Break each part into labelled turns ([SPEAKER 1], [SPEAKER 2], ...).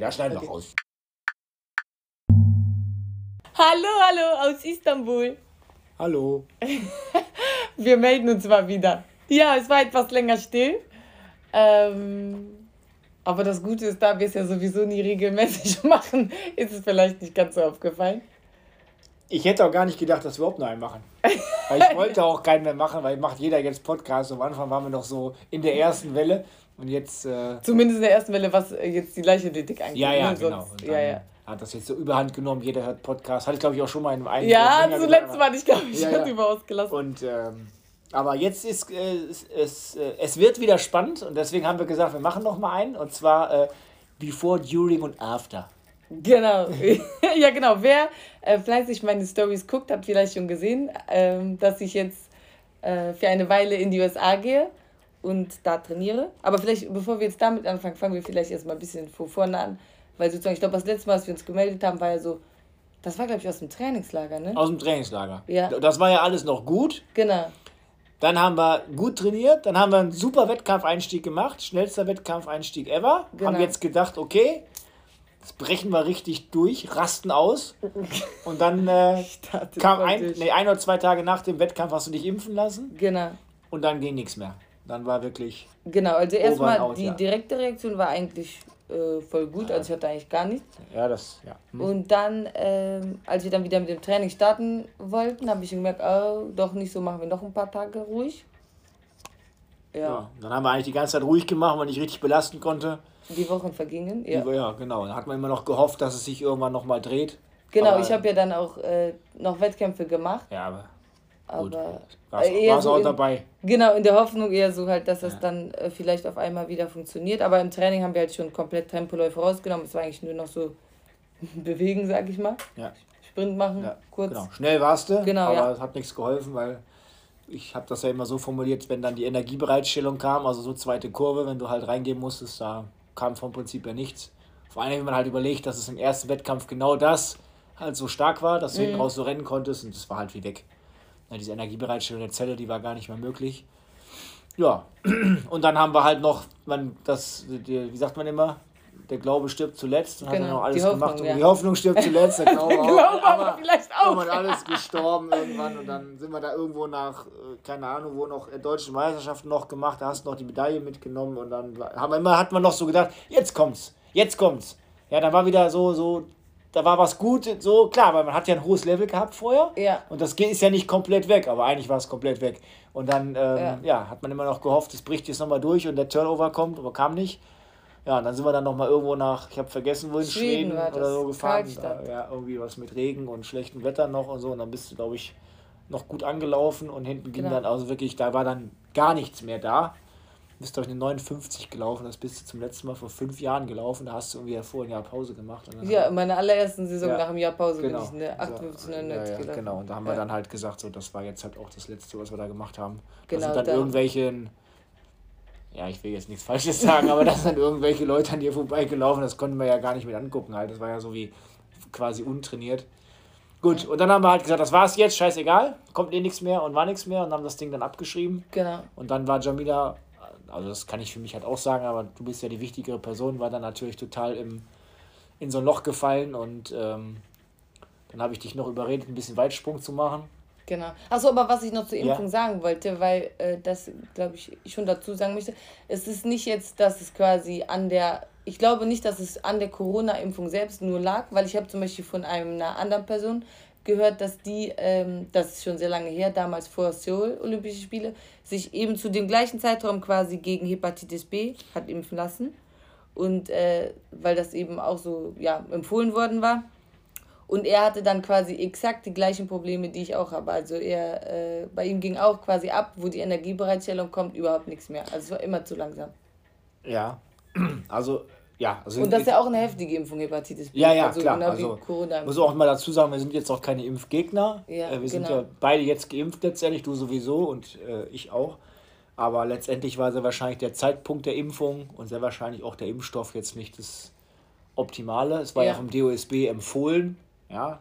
[SPEAKER 1] Ja, schneiden wir raus.
[SPEAKER 2] Hallo, hallo aus Istanbul.
[SPEAKER 1] Hallo.
[SPEAKER 2] Wir melden uns mal wieder. Ja, es war etwas länger still. Ähm, aber das Gute ist, da wir es ja sowieso nie regelmäßig machen, ist es vielleicht nicht ganz so aufgefallen.
[SPEAKER 1] Ich hätte auch gar nicht gedacht, dass wir überhaupt noch einen machen. Weil ich wollte auch keinen mehr machen, weil macht jeder jetzt Podcast. Am Anfang waren wir noch so in der ersten Welle und jetzt. Äh,
[SPEAKER 2] Zumindest in der ersten Welle, was äh, jetzt die Leichtathletik angeht.
[SPEAKER 1] ja, ja,
[SPEAKER 2] ne?
[SPEAKER 1] genau.
[SPEAKER 2] Sonst-
[SPEAKER 1] Und
[SPEAKER 2] ja, ja.
[SPEAKER 1] Hat das jetzt so überhand genommen, jeder hört Podcast. Hatte ich glaube ich auch schon mal in einem
[SPEAKER 2] Ja, zuletzt war ich, glaube ich,
[SPEAKER 1] Ja,
[SPEAKER 2] ja,
[SPEAKER 1] ja.
[SPEAKER 2] über ausgelassen.
[SPEAKER 1] Und ähm, aber jetzt ist äh, es, es, äh, es wird wieder spannend und deswegen haben wir gesagt, wir machen noch mal einen und zwar äh, Before, During und After.
[SPEAKER 2] Genau. ja, genau. Wer äh, fleißig meine Stories guckt, hat vielleicht schon gesehen, ähm, dass ich jetzt äh, für eine Weile in die USA gehe und da trainiere. Aber vielleicht, bevor wir jetzt damit anfangen, fangen wir vielleicht erstmal ein bisschen von vorne an. Weil sozusagen, ich glaube, das letzte Mal, als wir uns gemeldet haben, war ja so, das war, glaube ich, aus dem Trainingslager, ne?
[SPEAKER 1] Aus dem Trainingslager.
[SPEAKER 2] Ja.
[SPEAKER 1] Das war ja alles noch gut.
[SPEAKER 2] Genau.
[SPEAKER 1] Dann haben wir gut trainiert, dann haben wir einen super Wettkampfeinstieg gemacht, schnellster Wettkampfeinstieg ever.
[SPEAKER 2] Genau.
[SPEAKER 1] Haben jetzt gedacht, okay, jetzt brechen wir richtig durch, rasten aus. Und dann äh, kam ein, nee, ein oder zwei Tage nach dem Wettkampf hast du dich impfen lassen
[SPEAKER 2] Genau.
[SPEAKER 1] und dann ging nichts mehr. Dann war wirklich,
[SPEAKER 2] Genau, also erstmal die
[SPEAKER 1] ja.
[SPEAKER 2] direkte Reaktion war eigentlich äh, voll gut, also ich hatte eigentlich gar nichts.
[SPEAKER 1] ja, das, ja. Hm.
[SPEAKER 2] Und dann, ähm, als wir dann wieder mit dem Training starten wollten, habe ich gemerkt, oh, doch nicht so, machen wir noch ein paar Tage ruhig. Ja,
[SPEAKER 1] ja. Dann haben wir eigentlich die ganze Zeit ruhig gemacht, weil nicht richtig belasten konnte.
[SPEAKER 2] die Wochen vergingen. Ja.
[SPEAKER 1] Ja, ja genau. Dann hat man immer noch gehofft, dass es sich irgendwann nochmal dreht.
[SPEAKER 2] Genau,
[SPEAKER 1] Aber-
[SPEAKER 2] ich habe ja dann auch äh, noch Wettkämpfe gemacht,
[SPEAKER 1] Ja, aber gut.
[SPEAKER 2] aber
[SPEAKER 1] War's,
[SPEAKER 2] äh, eher
[SPEAKER 1] war's
[SPEAKER 2] so
[SPEAKER 1] auch
[SPEAKER 2] in-
[SPEAKER 1] dabei.
[SPEAKER 2] genau in der Hoffnung eher so halt, dass das
[SPEAKER 1] Ja.
[SPEAKER 2] dann äh, vielleicht auf einmal wieder funktioniert. Aber im Training haben wir halt schon komplett Tempoläufe rausgenommen. Es war eigentlich nur noch so bewegen, sag ich mal.
[SPEAKER 1] Ja.
[SPEAKER 2] Sprint machen,
[SPEAKER 1] Ja,
[SPEAKER 2] kurz.
[SPEAKER 1] Genau, schnell warst du,
[SPEAKER 2] Genau,
[SPEAKER 1] aber
[SPEAKER 2] ja.
[SPEAKER 1] es hat nichts geholfen, weil ich habe das ja immer so formuliert, wenn dann die Energiebereitstellung kam, also so zweite Kurve, wenn du halt reingehen musstest, da kam vom Prinzip ja nichts. Vor allem, wenn man halt überlegt, dass es im ersten Wettkampf genau das halt so stark war, dass du hinten raus so rennen konntest und das war halt wie weg. Diese Energiebereitstellung der Zelle, die war gar nicht mehr möglich. Ja, und dann haben wir halt noch, man, das, wie sagt man immer, der Glaube stirbt zuletzt und hat
[SPEAKER 2] Genau,
[SPEAKER 1] dann noch
[SPEAKER 2] die
[SPEAKER 1] alles
[SPEAKER 2] Hoffnung,
[SPEAKER 1] gemacht und
[SPEAKER 2] ja.
[SPEAKER 1] die Hoffnung stirbt zuletzt, der Glaube auch.
[SPEAKER 2] Glaube aber vielleicht auch.
[SPEAKER 1] Irgendwann alles gestorben irgendwann und dann sind wir da irgendwo nach, äh, keine Ahnung, wo noch äh, deutsche Meisterschaften noch gemacht, da hast du noch die Medaille mitgenommen und dann haben wir immer, hat man noch so gedacht, jetzt kommt's, jetzt kommt's. Ja, dann war wieder so, so, da war was gut, so, klar, weil man hat ja ein hohes Level gehabt vorher.
[SPEAKER 2] Ja.
[SPEAKER 1] Und das ist ja nicht komplett weg, aber eigentlich war es komplett weg. Und dann, ähm, ja.
[SPEAKER 2] Ja.
[SPEAKER 1] hat man immer noch gehofft, es bricht jetzt nochmal durch und der Turnover kommt, aber kam nicht. Ja, und dann sind wir dann nochmal irgendwo nach, ich habe vergessen, wo in
[SPEAKER 2] Schweden
[SPEAKER 1] Schweden,
[SPEAKER 2] war
[SPEAKER 1] oder so gefahren.
[SPEAKER 2] Karlstad.
[SPEAKER 1] Ja, irgendwie was mit Regen und schlechtem Wetter noch und so. Und dann bist du, glaube ich, noch gut angelaufen und hinten ging
[SPEAKER 2] Genau.
[SPEAKER 1] dann, also wirklich, da war dann gar nichts mehr da. Du bist, glaube ich, eine 59 gelaufen, das bist du zum letzten Mal vor fünf Jahren gelaufen, da hast du irgendwie davor ein Jahr Pause gemacht. Und dann
[SPEAKER 2] Ja, in meiner allerersten Saison
[SPEAKER 1] Ja.
[SPEAKER 2] nach dem Jahr Pause
[SPEAKER 1] Genau.
[SPEAKER 2] bin ich eine 58,
[SPEAKER 1] So,
[SPEAKER 2] 99
[SPEAKER 1] ja, ja,
[SPEAKER 2] gelaufen.
[SPEAKER 1] Genau, und da haben wir dann halt gesagt, so, das war jetzt halt auch das Letzte, was wir da gemacht haben. Da
[SPEAKER 2] Genau,
[SPEAKER 1] sind dann
[SPEAKER 2] da-
[SPEAKER 1] irgendwelche, ja, ich will jetzt nichts Falsches sagen, aber da sind dann irgendwelche Leute an dir vorbeigelaufen, das konnten wir ja gar nicht mit angucken halt. Das war ja so wie quasi untrainiert. Gut, und dann haben wir halt gesagt, das war's jetzt, scheißegal, kommt eh nichts mehr und war nichts mehr und haben das Ding dann abgeschrieben.
[SPEAKER 2] Genau.
[SPEAKER 1] Und dann war Jamila, also das kann ich für mich halt auch sagen, aber du bist ja die wichtigere Person, war dann natürlich total im, in so ein Loch gefallen und ähm, dann habe ich dich noch überredet, ein bisschen Weitsprung zu machen.
[SPEAKER 2] Genau. Achso, aber was ich noch zur
[SPEAKER 1] Ja.
[SPEAKER 2] Impfung sagen wollte, weil äh, das, glaube ich, ich schon dazu sagen möchte, es ist nicht jetzt, dass es quasi an der, ich glaube nicht, dass es an der Corona-Impfung selbst nur lag, weil ich habe zum Beispiel von einer anderen Person gehört, dass die, ähm, das ist schon sehr lange her, damals vor Seoul Olympische Spiele, sich eben zu dem gleichen Zeitraum quasi gegen Hepatitis B hat impfen lassen. Und äh, weil das eben auch so ja, empfohlen worden war. Und er hatte dann quasi exakt die gleichen Probleme, die ich auch habe. Also er, äh, bei ihm ging auch quasi ab, wo die Energiebereitstellung kommt, überhaupt nichts mehr. Also es war immer zu langsam.
[SPEAKER 1] Ja, also ja. Also
[SPEAKER 2] Und das ist ja auch eine heftige Impfung, Hepatitis B.
[SPEAKER 1] Ja, ja,
[SPEAKER 2] also
[SPEAKER 1] klar.
[SPEAKER 2] Genau
[SPEAKER 1] Also,
[SPEAKER 2] Corona.
[SPEAKER 1] muss auch mal dazu sagen, wir sind jetzt auch keine Impfgegner.
[SPEAKER 2] Ja,
[SPEAKER 1] äh, wir sind
[SPEAKER 2] genau.
[SPEAKER 1] ja beide jetzt geimpft letztendlich, du sowieso und äh, ich auch. Aber letztendlich war sehr wahrscheinlich der Zeitpunkt der Impfung und sehr wahrscheinlich auch der Impfstoff jetzt nicht das Optimale. Es war ja,
[SPEAKER 2] Ja.
[SPEAKER 1] vom DOSB empfohlen. Ja,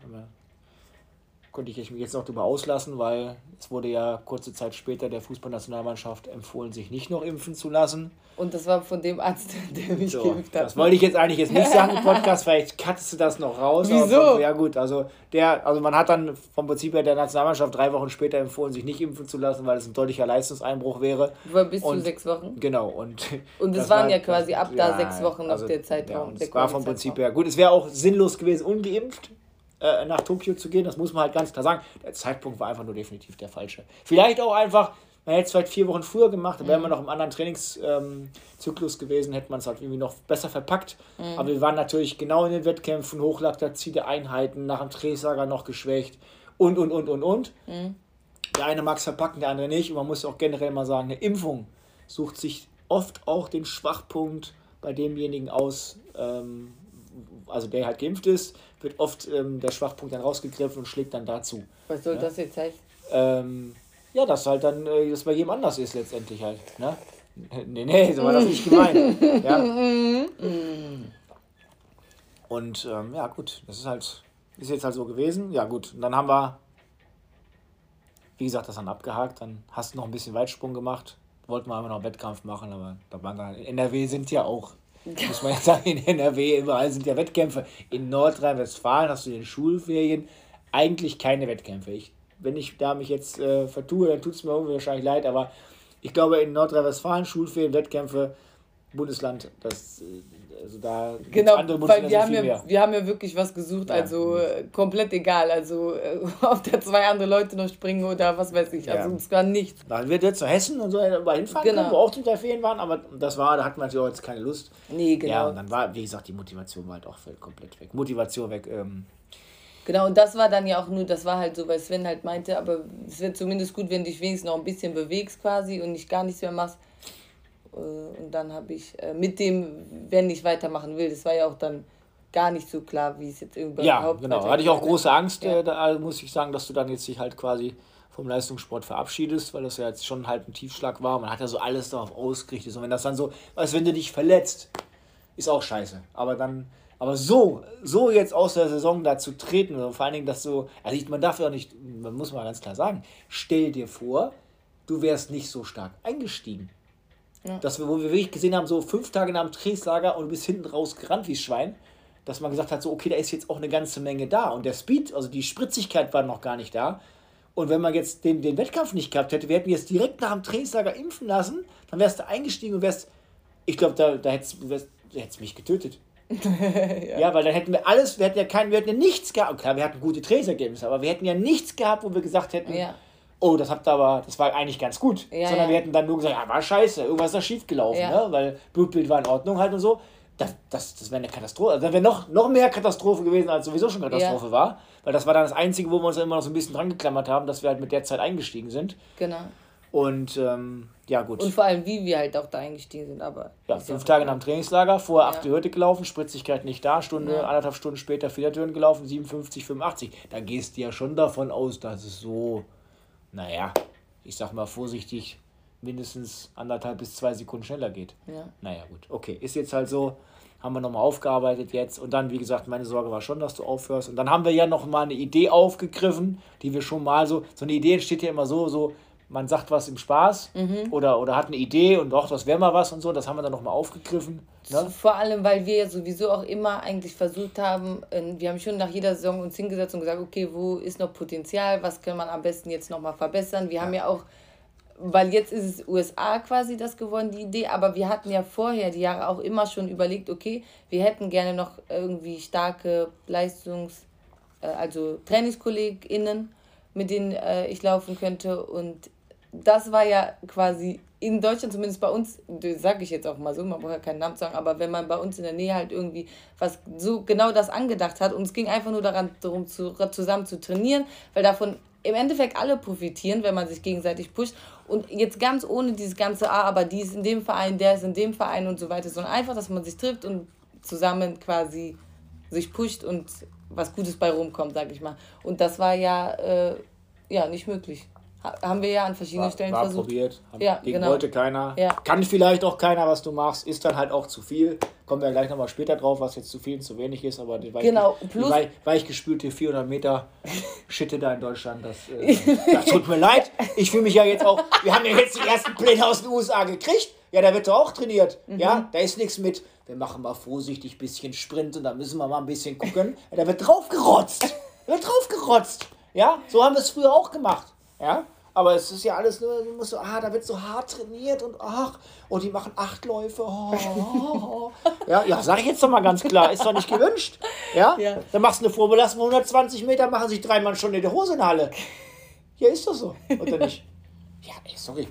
[SPEAKER 1] konnte ich mich jetzt noch darüber auslassen, weil es wurde ja kurze Zeit später der Fußballnationalmannschaft empfohlen, sich nicht noch impfen zu lassen.
[SPEAKER 2] Und das war von dem Arzt, der mich
[SPEAKER 1] so,
[SPEAKER 2] geimpft hat.
[SPEAKER 1] Das wollte ich jetzt eigentlich jetzt nicht sagen im Podcast, vielleicht du das noch raus.
[SPEAKER 2] Wieso?
[SPEAKER 1] Aber, ja gut, also der, also man hat dann vom Prinzip her der Nationalmannschaft drei Wochen später empfohlen, sich nicht impfen zu lassen, weil es ein deutlicher Leistungseinbruch wäre.
[SPEAKER 2] War bis zu sechs Wochen.
[SPEAKER 1] Genau. Und,
[SPEAKER 2] und es waren war, ja quasi ab da sechs Wochen also, der Zeitraum.
[SPEAKER 1] Ja,
[SPEAKER 2] der
[SPEAKER 1] war vom Prinzip her gut. Es wäre auch sinnlos gewesen, ungeimpft äh, nach Tokio zu gehen. Das muss man halt ganz klar sagen. Der Zeitpunkt war einfach nur definitiv der falsche. Vielleicht auch einfach, man hätte es vielleicht vier Wochen früher gemacht, dann wären wir mhm. noch im anderen Trainingszyklus ähm, gewesen, hätte man es halt irgendwie noch besser verpackt. Mhm. Aber wir waren natürlich genau in den Wettkämpfen, Hochlaktatide Einheiten, nach dem Drehsager noch geschwächt und, und, und, und, und. Mhm. Der eine mag es verpacken, der andere nicht. Und man muss auch generell mal sagen, eine Impfung sucht sich oft auch den Schwachpunkt bei demjenigen aus, ähm, also der halt geimpft ist, wird oft ähm, der Schwachpunkt dann rausgegriffen und schlägt dann dazu.
[SPEAKER 2] Was soll ja? das jetzt heißen?
[SPEAKER 1] Ähm, ja, dass halt dann äh, das bei jedem anders ist letztendlich halt. Ne? Nee, nee, so war das nicht gemeint. ja. Und ähm, ja, gut, das ist halt, ist jetzt halt so gewesen. Ja, gut, und dann haben wir, wie gesagt, das dann abgehakt. Dann hast du noch ein bisschen Weitsprung gemacht. Wollten wir einfach noch einen Wettkampf machen, aber da waren dann, in NRW sind ja auch, muss man ja sagen, in NRW überall sind ja Wettkämpfe. In Nordrhein-Westfalen hast du in den Schulferien eigentlich keine Wettkämpfe. Ich wenn ich da mich jetzt äh, vertue, dann tut es mir irgendwie wahrscheinlich leid, aber ich glaube in Nordrhein-Westfalen, Schulferien, Wettkämpfe, Bundesland, das, äh, also da
[SPEAKER 2] genau, andere weil wir haben, ja, mehr. wir haben ja wirklich was gesucht, ja. also äh, komplett egal, also äh, ob da zwei andere Leute noch springen oder was weiß ich, also ja. es war nichts.
[SPEAKER 1] Dann wird jetzt zu Hessen und so mal hinfahren genau. können, wo auch zum Teil Ferien waren, aber das war, da hatten wir natürlich auch jetzt keine Lust. Nee, genau. Ja, und dann war, wie gesagt, die Motivation war halt auch komplett weg. Motivation weg, ähm,
[SPEAKER 2] Genau, und das war dann ja auch nur, das war halt so, weil Sven halt meinte, aber es wird zumindest gut, wenn du dich wenigstens noch ein bisschen bewegst quasi und nicht gar nichts mehr machst. Äh, und dann habe ich äh, mit dem, wenn ich weitermachen will, das war ja auch dann gar nicht so klar, wie es jetzt
[SPEAKER 1] überhaupt Ja, genau. Hatte ich auch große Angst, ja. äh, da muss ich sagen, dass du dann jetzt dich halt quasi vom Leistungssport verabschiedest, weil das ja jetzt schon halt ein Tiefschlag war. Man hat ja so alles darauf ausgerichtet. Und wenn das dann so, als wenn du dich verletzt, ist auch scheiße. Aber dann aber so, so jetzt aus der Saison da zu treten, und vor allen Dingen das so, also man darf ja auch nicht, man muss mal ganz klar sagen, stell dir vor, du wärst nicht so stark eingestiegen. Ja. Dass wir, wo wir wirklich gesehen haben, so fünf Tage nach dem Trainingslager und du bist hinten raus gerannt wie Schwein, dass man gesagt hat, so, okay, da ist jetzt auch eine ganze Menge da. Und der Speed, also die Spritzigkeit war noch gar nicht da. Und wenn man jetzt den, den Wettkampf nicht gehabt hätte, wir hätten jetzt direkt nach dem Trainingslager impfen lassen, dann wärst du eingestiegen und wärst, ich glaube, da, da hättest du mich getötet ja. ja. weil dann hätten wir alles, wir hätten ja kein, wir hätten ja nichts gehabt. Klar, wir hatten gute Trainingsergebnisse, aber wir hätten ja nichts gehabt, wo wir gesagt hätten, ja. Oh, das habt ihr aber, das war eigentlich ganz gut. Ja, Sondern wir hätten dann nur gesagt, ja, war scheiße, irgendwas ist da schief gelaufen, ne? weil Blutbild war in Ordnung halt und so. Das, das, das wäre eine Katastrophe. Also, das wäre noch, noch mehr Katastrophe gewesen, als sowieso schon Katastrophe war. Weil das war dann das Einzige, wo wir uns immer noch so ein bisschen dran geklammert haben, dass wir halt mit der Zeit eingestiegen sind. Genau. Und ähm, ja, gut.
[SPEAKER 2] Und vor allem, wie wir halt auch da eingestiegen sind. Aber
[SPEAKER 1] ja, fünf Tage nach dem Trainingslager, vorher ja. achte Hürde gelaufen, Spritzigkeit nicht da, Stunde, ja. anderthalb Stunden später Federtüren gelaufen, 57, 85. Da gehst du ja schon davon aus, dass es so, naja, ich sag mal vorsichtig, mindestens anderthalb bis zwei Sekunden schneller geht. Ja. Naja, gut. Okay, ist jetzt halt so. Haben wir nochmal aufgearbeitet jetzt. Und dann, wie gesagt, meine Sorge war schon, dass du aufhörst. Und dann haben wir ja nochmal eine Idee aufgegriffen, die wir schon mal so. So eine Idee entsteht ja immer so, so man sagt was im Spaß mhm. oder, oder hat eine Idee und doch, das wäre mal was und so, das haben wir dann nochmal aufgegriffen.
[SPEAKER 2] Ne? Vor allem, weil wir ja sowieso auch immer eigentlich versucht haben, wir haben schon nach jeder Saison uns hingesetzt und gesagt, okay, wo ist noch Potenzial, was kann man am besten jetzt nochmal verbessern. Wir ja. haben ja auch, weil jetzt ist es USA quasi das geworden, die Idee, aber wir hatten ja vorher die Jahre auch immer schon überlegt, okay, wir hätten gerne noch irgendwie starke Leistungs-, äh, also TrainingskollegInnen, mit denen äh, ich laufen könnte und das war ja quasi in Deutschland, zumindest bei uns, sage ich jetzt auch mal so, man braucht ja keinen Namen sagen, aber wenn man bei uns in der Nähe halt irgendwie was so genau das angedacht hat und es ging einfach nur daran, darum zu, zusammen zu trainieren, weil davon im Endeffekt alle profitieren, wenn man sich gegenseitig pusht. Und jetzt ganz ohne dieses ganze, ah, aber die ist in dem Verein, der ist in dem Verein und so weiter, sondern einfach, dass man sich trifft und zusammen quasi sich pusht und was Gutes bei rumkommt, sag ich mal. Und das war ja, äh, ja nicht möglich. Haben wir ja an verschiedenen war, Stellen war versucht. probiert,
[SPEAKER 1] haben, ja, gegen genau. wollte keiner. Ja. Kann vielleicht auch keiner, was du machst, ist dann halt auch zu viel. Kommen wir gleich nochmal später drauf, was jetzt zu viel und zu wenig ist, aber die, weich, genau. Plus, die weich, weichgespülte 400 Meter Schitte da in Deutschland, das, äh, das tut mir leid. Ich fühle mich ja jetzt auch, wir haben ja jetzt die ersten Pläne aus den USA gekriegt. Ja, da wird doch auch trainiert. Mhm. Ja, da ist nichts mit, wir machen mal vorsichtig ein bisschen Sprint und dann müssen wir mal ein bisschen gucken. Ja, da wird draufgerotzt. Da wird draufgerotzt. Ja, so haben wir es früher auch gemacht. Ja, aber es ist ja alles nur, du musst so, ah, da wird so hart trainiert und ach, und die machen acht Läufe. Oh, oh, oh. Ja, ja, sag ich jetzt doch mal ganz klar, ist doch nicht gewünscht. Ja? ja. Dann machst du eine Vorbelastung 120 Meter, machen sich dreimal schon in der Hose in Halle. Ja, ist doch so, oder nicht? Ja, ey, sorry.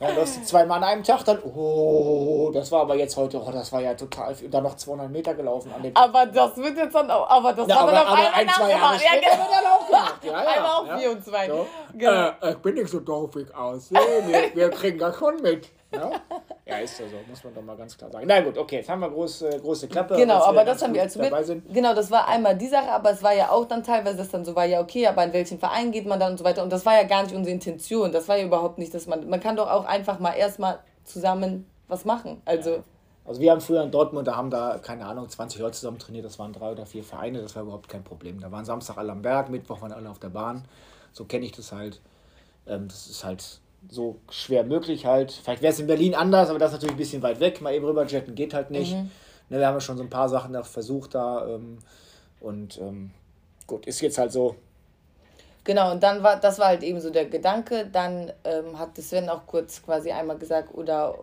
[SPEAKER 1] Ja, läufst du zweimal an einem Tag, dann, oh, das war aber jetzt heute, oh, das war ja total viel. Dann noch 200 Meter gelaufen an dem
[SPEAKER 2] Tag. Aber das wird jetzt dann auch, aber das ja, war dann aber, ein, zwei Jahre
[SPEAKER 1] ja, genau. wird dann auch gemacht. Ja, ja, einmal auf ja. 4 und 2. So. Genau. Äh, ich bin nicht so doofig aus. wir, wir kriegen das schon mit. Ja? ja, ist ja so, muss man doch mal ganz klar sagen. Na gut, okay, jetzt haben wir große, große Klappe.
[SPEAKER 2] Genau, aber das haben wir als mit. Genau, das war einmal die Sache, aber es war ja auch dann teilweise, dass dann so war, ja, okay, aber in welchen Verein geht man dann und so weiter. Und das war ja gar nicht unsere Intention. Das war ja überhaupt nicht, dass man. Man kann doch auch einfach mal erstmal zusammen was machen. Also. Ja.
[SPEAKER 1] Also wir haben früher in Dortmund, da haben da, keine Ahnung, 20 Leute zusammen trainiert, das waren drei oder vier Vereine, das war überhaupt kein Problem. Da waren Samstag alle am Berg, Mittwoch waren alle auf der Bahn. So kenne ich das halt. Ähm, das ist halt so schwer möglich halt. Vielleicht wäre es in Berlin anders, aber das ist natürlich ein bisschen weit weg. Mal eben rüberjetten geht halt nicht. Mhm. Ne, wir haben ja schon so ein paar Sachen noch versucht da. Ähm, und ähm, gut, ist jetzt halt so.
[SPEAKER 2] Genau, und dann war, das war halt eben so der Gedanke. Dann ähm, hat Sven auch kurz quasi einmal gesagt, oder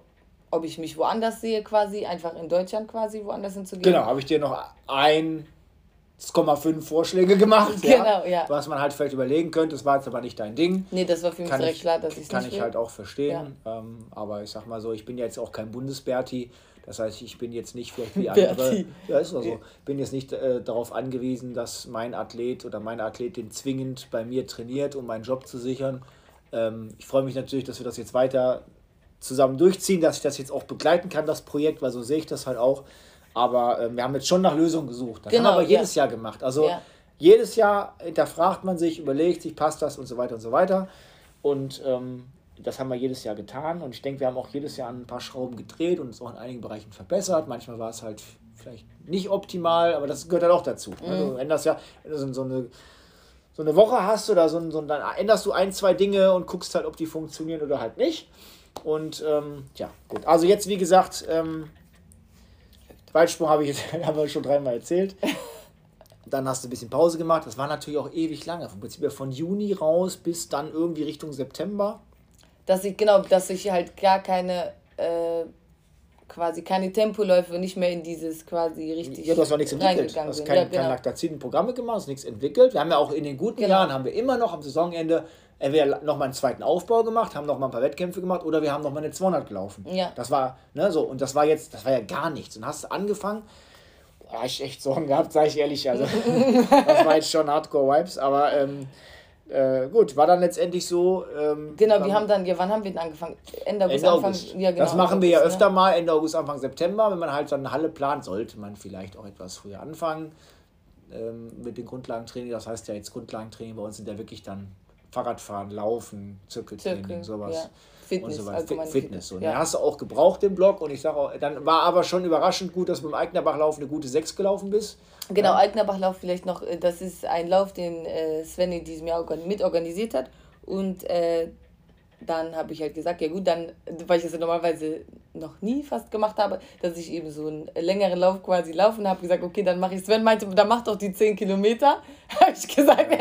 [SPEAKER 2] ob ich mich woanders sehe, quasi, einfach in Deutschland quasi woanders hinzugehen.
[SPEAKER 1] Genau, habe ich dir noch ein 1,5 Vorschläge gemacht. Genau, ja, ja. Was man halt vielleicht überlegen könnte, das war jetzt aber nicht dein Ding. Nee, das war für mich kann direkt ich, klar, dass ich Kann ich will. halt auch verstehen. Ja. Ähm, aber ich sag mal so, ich bin ja jetzt auch kein Bundesberti. Das heißt, ich bin jetzt nicht vielleicht wie andere. ja, ist also, bin jetzt nicht äh, darauf angewiesen, dass mein Athlet oder meine Athletin zwingend bei mir trainiert, um meinen Job zu sichern. Ähm, ich freue mich natürlich, dass wir das jetzt weiter zusammen durchziehen, dass ich das jetzt auch begleiten kann, das Projekt, weil so sehe ich das halt auch. Aber äh, wir haben jetzt schon nach Lösungen gesucht. Das genau, haben wir aber jedes ja. Jahr gemacht. Also ja. jedes Jahr hinterfragt man sich, überlegt sich, passt das und so weiter und so weiter. Und ähm, das haben wir jedes Jahr getan. Und ich denke, wir haben auch jedes Jahr ein paar Schrauben gedreht und uns auch in einigen Bereichen verbessert. Manchmal war es halt vielleicht nicht optimal, aber das gehört halt auch dazu. Mhm. Also, wenn das ja wenn du so eine so eine Woche hast oder so, so dann änderst du ein, zwei Dinge und guckst halt, ob die funktionieren oder halt nicht. Und ähm, ja, gut. Also jetzt, wie gesagt, ähm, Weitsprung habe ich jetzt haben wir schon dreimal erzählt. Dann hast du ein bisschen Pause gemacht. Das war natürlich auch ewig lange. Vom Prinzip von Juni raus bis dann irgendwie Richtung September.
[SPEAKER 2] Dass ich, genau, dass ich halt gar keine, äh, quasi keine Tempoläufe, nicht mehr in dieses quasi richtig. Ja, du hast auch nichts
[SPEAKER 1] entwickelt. Du hast kein, ja, genau. kein Lactazin-Programme gemacht, hast nichts entwickelt. Wir haben ja auch in den guten genau. Jahren, haben wir immer noch am Saisonende entweder nochmal einen zweiten Aufbau gemacht, haben nochmal ein paar Wettkämpfe gemacht oder wir haben nochmal eine 200 gelaufen. Ja. Das war, ne, so, und das war jetzt, das war ja gar nichts. Und hast angefangen, da ich echt Sorgen gehabt, sage ich ehrlich, also, das war jetzt schon Hardcore-Vibes, aber, ähm, äh, gut, war dann letztendlich so. Ähm,
[SPEAKER 2] genau, wir haben dann, ja, wann haben wir denn angefangen? Ende August, Ende
[SPEAKER 1] August. Anfang, ja, genau, Das machen wir ja öfter ne? mal, Ende August, Anfang September. Wenn man halt so eine Halle plant, sollte man vielleicht auch etwas früher anfangen ähm, mit dem Grundlagentraining. Das heißt ja jetzt Grundlagentraining bei uns sind ja wirklich dann Fahrradfahren, Laufen, Zirkeltraining, Zirkel, sowas. Ja. Fitness, und so weiter. Fitness. Und ja. den hast du auch gebraucht, den Block. Und ich sage auch, dann war aber schon überraschend gut, dass du mit dem Eignerbachlauf eine gute 6 gelaufen bist.
[SPEAKER 2] Genau, ja. Eignerbachlauf vielleicht noch, äh, das ist ein Lauf, den äh, Sven in diesem Jahr mitorganisiert hat. Und äh, dann habe ich halt gesagt, ja gut, dann, weil ich das ja normalerweise noch nie fast gemacht habe, dass ich eben so einen längeren Lauf quasi laufen habe, gesagt, okay, dann mache ich Sven meinte, dann mach doch die 10 Kilometer. habe ich gesagt, nee,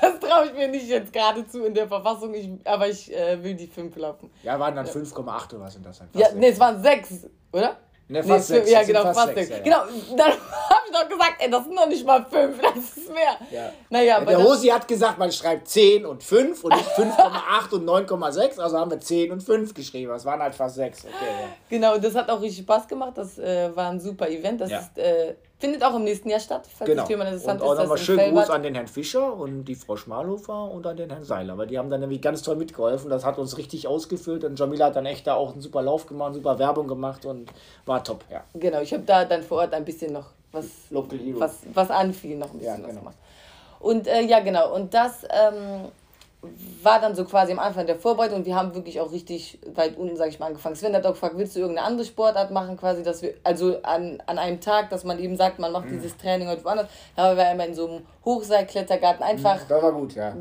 [SPEAKER 2] das traue ich mir nicht jetzt gerade zu in der Verfassung, ich, aber ich äh, will die 5 laufen.
[SPEAKER 1] Ja, waren dann 5,8 oder was sind das
[SPEAKER 2] dann? Ja, nee, es waren 6, oder? Ne, fast nee, sechs. Ja, genau, fast, fast sechs. sechs. Ja, ja. Genau, dann habe ich doch gesagt, ey, das sind noch nicht mal fünf, das ist mehr. Ja.
[SPEAKER 1] Naja, aber der Hosi hat gesagt, man schreibt 10 und 5 und nicht 5,8 und 9,6, also haben wir 10 und 5 geschrieben. Das waren halt fast 6. Okay, ja.
[SPEAKER 2] Genau, das hat auch richtig Spaß gemacht. Das äh, war ein super Event. Das ist äh, Findet auch im nächsten Jahr statt, falls genau. jemand
[SPEAKER 1] interessant und auch nochmal schönen Gruß an den Herrn Fischer und die Frau Schmalhofer und an den Herrn Seiler, weil die haben dann nämlich ganz toll mitgeholfen. Das hat uns richtig ausgefüllt und Jamila hat dann echt da auch einen super Lauf gemacht, super Werbung gemacht und war top, ja.
[SPEAKER 2] Genau, ich habe da dann vor Ort ein bisschen noch was, was, was anfiel, noch ein bisschen ja, genau. was gemacht. Und äh, ja, genau, und das ähm, war dann so quasi am Anfang der Vorbereitung und wir haben wirklich auch richtig weit unten, sag ich mal, angefangen. Sven hat auch gefragt, willst du irgendeine andere Sportart machen, quasi, dass wir, also an, an einem Tag, dass man eben sagt, man macht mhm. dieses Training heute woanders. Da haben wir immer in so einem Hochseilklettergarten einfach.
[SPEAKER 1] Das war gut, ja.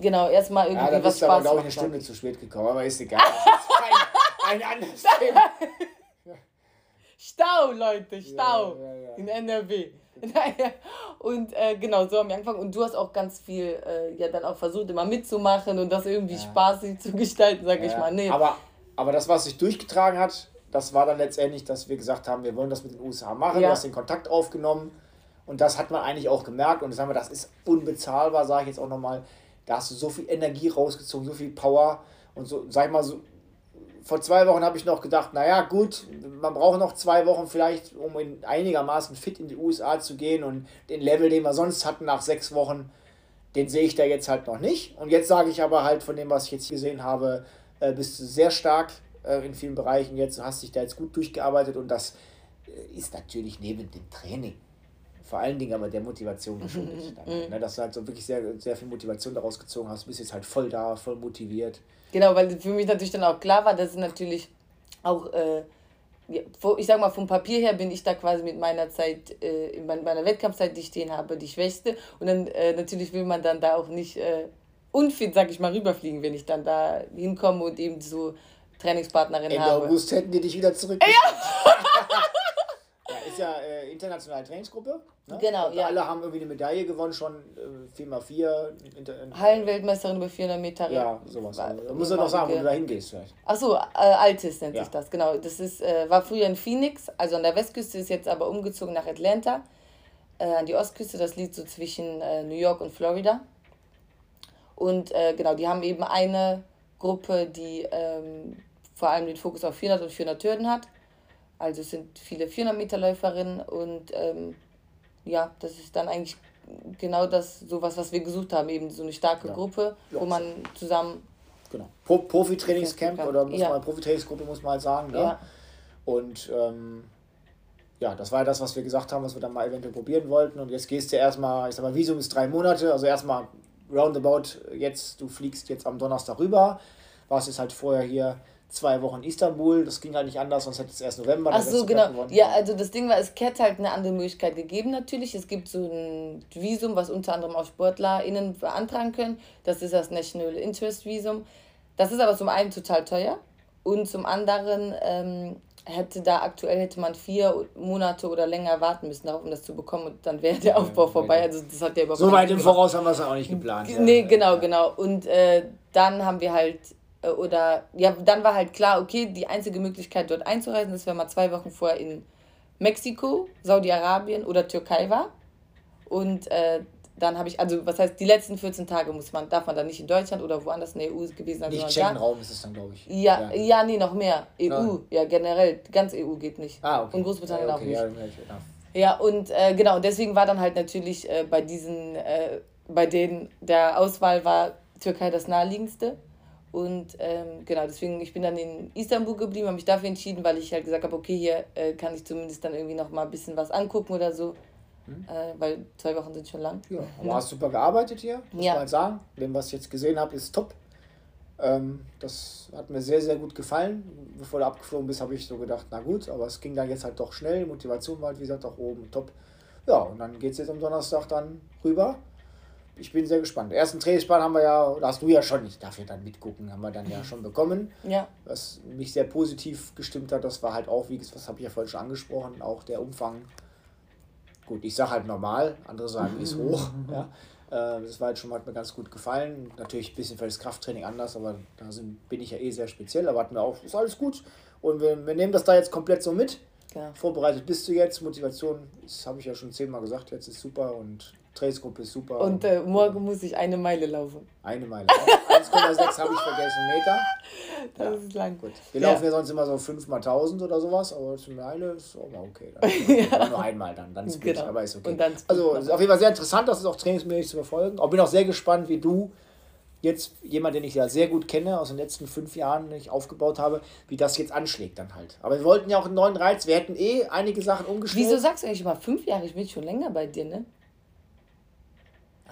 [SPEAKER 2] Genau, erstmal irgendwie ja, da
[SPEAKER 1] was Spaß aber, glaube ich, eine Stunde zu spät gekommen, aber ist egal. ein, ein anderes Thema.
[SPEAKER 2] Stau, Leute, Stau ja, ja, in NRW. und äh, genau, so haben wir angefangen. Und du hast auch ganz viel äh, ja dann auch versucht, immer mitzumachen und das irgendwie ja. spaßig zu gestalten, sag ja. ich mal. Nee.
[SPEAKER 1] Aber, aber das, was sich durchgetragen hat, das war dann letztendlich, dass wir gesagt haben, wir wollen das mit den USA machen. Ja. Du hast den Kontakt aufgenommen. Und das hat man eigentlich auch gemerkt. Und sagen wir, das ist unbezahlbar, sage ich jetzt auch nochmal. Da hast du so viel Energie rausgezogen, so viel Power. Und so, sag ich mal, so, vor zwei Wochen habe ich noch gedacht, naja, gut, man braucht noch zwei Wochen vielleicht, um in einigermaßen fit in die USA zu gehen und den Level, den wir sonst hatten nach sechs Wochen, den sehe ich da jetzt halt noch nicht. Und jetzt sage ich aber halt von dem, was ich jetzt gesehen habe, äh, bist du sehr stark äh, in vielen Bereichen jetzt, hast dich da jetzt gut durchgearbeitet und das äh, ist natürlich neben dem Training vor allen Dingen aber der Motivation geschuldet. Dann, ne, dass du halt so wirklich sehr, sehr viel Motivation daraus gezogen hast, bist jetzt halt voll da, voll motiviert.
[SPEAKER 2] Genau, weil für mich natürlich dann auch klar war, dass es natürlich auch, äh, ich sag mal, vom Papier her bin ich da quasi mit meiner Zeit, äh, in meiner Wettkampfzeit, die ich stehen habe, die schwächste. Und dann äh, natürlich will man dann da auch nicht äh, unfit, sag ich mal, rüberfliegen, wenn ich dann da hinkomme und eben so Trainingspartnerin
[SPEAKER 1] Ende
[SPEAKER 2] habe.
[SPEAKER 1] Ende August hätten die dich wieder zurück. Ja. ja äh, internationale Trainingsgruppe. Ne? Genau, und ja. Alle haben irgendwie eine Medaille gewonnen, schon äh, 4x4.
[SPEAKER 2] Hallenweltmeisterin über 400 Meter.
[SPEAKER 1] Ja, sowas. War, also, musst du noch sagen, wo du da hingehst vielleicht.
[SPEAKER 2] Achso, äh, Altis nennt ja. sich das, genau. Das ist, äh, war früher in Phoenix, also an der Westküste, ist jetzt aber umgezogen nach Atlanta, äh, an die Ostküste. Das liegt so zwischen äh, New York und Florida. Und äh, genau, die haben eben eine Gruppe, die ähm, vor allem den Fokus auf 400 und 400 Hürden hat also es sind viele 400 Meter Läuferinnen und ähm, ja, das ist dann eigentlich genau das, sowas, was wir gesucht haben, eben so eine starke ja. Gruppe, ja. wo man zusammen.
[SPEAKER 1] Genau. Pro Profi-Trainingscamp oder muss ja. man, Profi-Trainingsgruppe muss man halt sagen. Ne? Ja. Und ähm, ja, das war das, was wir gesagt haben, was wir dann mal eventuell probieren wollten. Und jetzt gehst du erstmal, ich sag mal, Visum ist drei Monate, also erstmal roundabout, jetzt, du fliegst jetzt am Donnerstag rüber, warst jetzt halt vorher hier zwei Wochen Istanbul. Das ging halt nicht anders, sonst hätte es erst November.
[SPEAKER 2] Ach so, genau. Ja, also das Ding war, es hätte halt eine andere Möglichkeit gegeben natürlich. Es gibt so ein Visum, was unter anderem auch SportlerInnen beantragen können. Das ist das National Interest Visum. Das ist aber zum einen total teuer und zum anderen ähm, hätte da aktuell hätte man vier Monate oder länger warten müssen, um das zu bekommen und dann wäre der Aufbau vorbei. Also das hat ja
[SPEAKER 1] überhaupt So weit im Voraus haben wir es auch nicht geplant.
[SPEAKER 2] Nee, ja. genau, genau. Und äh, dann haben wir halt oder ja, dann war halt klar, okay, die einzige Möglichkeit dort einzureisen ist, wenn man zwei Wochen vorher in Mexiko, Saudi-Arabien oder Türkei war. Und äh, dann habe ich, also was heißt, die letzten 14 Tage muss man, darf man dann nicht in Deutschland oder woanders in der EU gewesen sein. Nicht Schengen-Raum ist es dann, glaube ich. Ja, ja, ja, nee, noch mehr. EU, Nein. ja, generell, ganz EU geht nicht. Ah, okay. Und Großbritannien ja, okay, auch nicht. Ja, ja und äh, genau, deswegen war dann halt natürlich äh, bei diesen, äh, bei denen der Auswahl war Türkei das naheliegendste. Und ähm, genau, deswegen, ich bin dann in Istanbul geblieben, habe mich dafür entschieden, weil ich halt gesagt habe, okay, hier äh, kann ich zumindest dann irgendwie noch mal ein bisschen was angucken oder so. Mhm. Äh, weil zwei Wochen sind schon lang.
[SPEAKER 1] Ja, aber ja. hast super gearbeitet hier, muss ja. man halt sagen. Dem, was ich jetzt gesehen habe, ist top. Ähm, das hat mir sehr, sehr gut gefallen. Bevor du abgeflogen bist, habe ich so gedacht, na gut, aber es ging dann jetzt halt doch schnell. Motivation war halt, wie gesagt, auch oben top. Ja, und dann geht es jetzt am Donnerstag dann rüber ich bin sehr gespannt. Ersten Trainingsplan haben wir ja, da hast du ja schon, ich darf ja dann mitgucken, haben wir dann ja schon bekommen. Ja. Was mich sehr positiv gestimmt hat, das war halt auch, wie was habe ich ja vorhin schon angesprochen, auch der Umfang. Gut, ich sage halt normal, andere sagen ist hoch. ja. Äh, das war halt schon mal, hat mir ganz gut gefallen. Natürlich ein bisschen für das Krafttraining anders, aber da sind, bin ich ja eh sehr speziell. Aber hat mir auch, ist alles gut. Und wir, wir nehmen das da jetzt komplett so mit. Ja. Vorbereitet bist du jetzt, Motivation, das habe ich ja schon zehnmal gesagt, jetzt ist super und Trainingsgruppe ist super.
[SPEAKER 2] Und äh, morgen muss ich eine Meile laufen.
[SPEAKER 1] Eine Meile. 1,6 habe ich vergessen Meter.
[SPEAKER 2] Das ja. ist lang.
[SPEAKER 1] Gut. Wir ja. laufen ja sonst immer so 5 mal 1000 oder sowas, aber eine Meile ist auch mal okay. Dann. ja. Nur einmal dann, dann Split, genau. aber ist okay. also ist auf jeden Fall sehr interessant, das ist auch trainingsmäßig zu verfolgen. Ich bin auch sehr gespannt, wie du jetzt jemand, den ich ja sehr gut kenne, aus den letzten fünf Jahren, den ich aufgebaut habe, wie das jetzt anschlägt dann halt. Aber wir wollten ja auch einen neuen Reiz, wir hätten eh einige Sachen umgestellt.
[SPEAKER 2] Wieso sagst du eigentlich immer fünf Jahre? Ich bin schon länger bei dir, ne?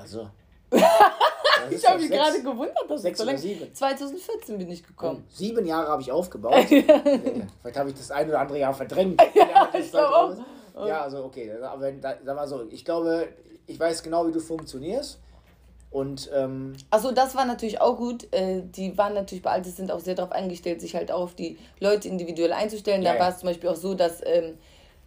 [SPEAKER 1] Also.
[SPEAKER 2] ich habe mich gerade gewundert, dass sechs so lange. 2014 bin ich gekommen.
[SPEAKER 1] Und sieben Jahre habe ich aufgebaut. Vielleicht habe ich das ein oder andere Jahr verdrängt. ja, ich glaube Ja, also okay. Aber wenn, sag mal so, ich glaube, ich weiß genau, wie du funktionierst. Und ähm,
[SPEAKER 2] also das war natürlich auch gut. Äh, die waren natürlich bei Altes sind auch sehr darauf eingestellt, sich halt auch auf die Leute individuell einzustellen. Ja, da war es zum Beispiel auch so, dass ähm,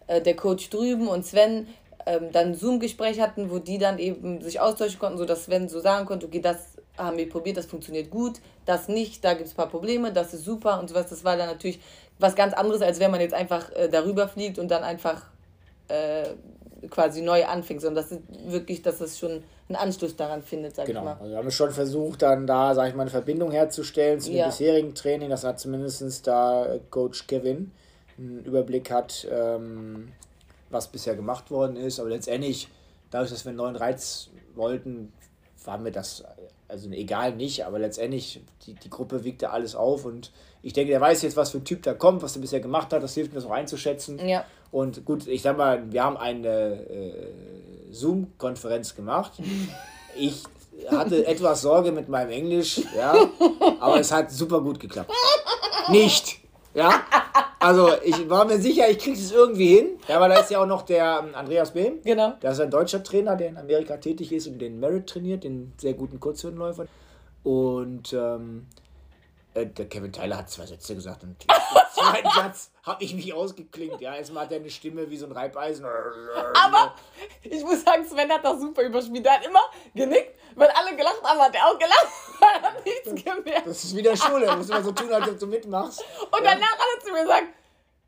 [SPEAKER 2] äh, der Coach drüben und Sven ähm, dann Zoom-Gespräch hatten, wo die dann eben sich austauschen konnten, sodass Sven so sagen konnte, okay, das haben wir probiert, das funktioniert gut, das nicht, da gibt es ein paar Probleme, das ist super und sowas. Das war dann natürlich was ganz anderes, als wenn man jetzt einfach äh, darüber fliegt und dann einfach äh, quasi neu anfängt, sondern das ist wirklich, dass es schon einen Anschluss daran findet, sag
[SPEAKER 1] genau.
[SPEAKER 2] ich mal.
[SPEAKER 1] Also wir haben schon versucht, dann da, sag ich mal, eine Verbindung herzustellen zu ja. dem bisherigen Training. Das hat zumindest da Coach Kevin einen Überblick hat, ähm, was bisher gemacht worden ist. Aber letztendlich, dadurch, dass wir einen neuen Reiz wollten, war mir das also egal nicht, aber letztendlich, die, die Gruppe wiegte alles auf und ich denke, der weiß jetzt, was für ein Typ da kommt, was er bisher gemacht hat, das hilft mir das auch einzuschätzen. Ja. Und gut, ich sag mal, wir haben eine äh, Zoom-Konferenz gemacht. Ich hatte etwas Sorge mit meinem Englisch, ja, aber es hat super gut geklappt. Nicht, ja. Also ich war mir sicher, ich kriege es irgendwie hin. Ja, weil da ist ja auch noch der ähm, Andreas Behm. Genau. Der ist ein deutscher Trainer, der in Amerika tätig ist und den Merit trainiert, den sehr guten Kurzhürdenläufer. Und ähm, äh, der Kevin Tyler hat zwei Sätze gesagt und im zweiten Satz habe ich mich ausgeklingt. Ja, erstmal hat er eine Stimme wie so ein Reibeisen.
[SPEAKER 2] Aber ich muss sagen, Sven hat das super überspielt. Er hat immer genickt, weil alle gelacht haben, hat er auch gelacht. Er hat nichts
[SPEAKER 1] gemerkt. Das ist wieder Schule. Du musst immer so tun, als ob du mitmachst.
[SPEAKER 2] Und danach hat er zu mir gesagt,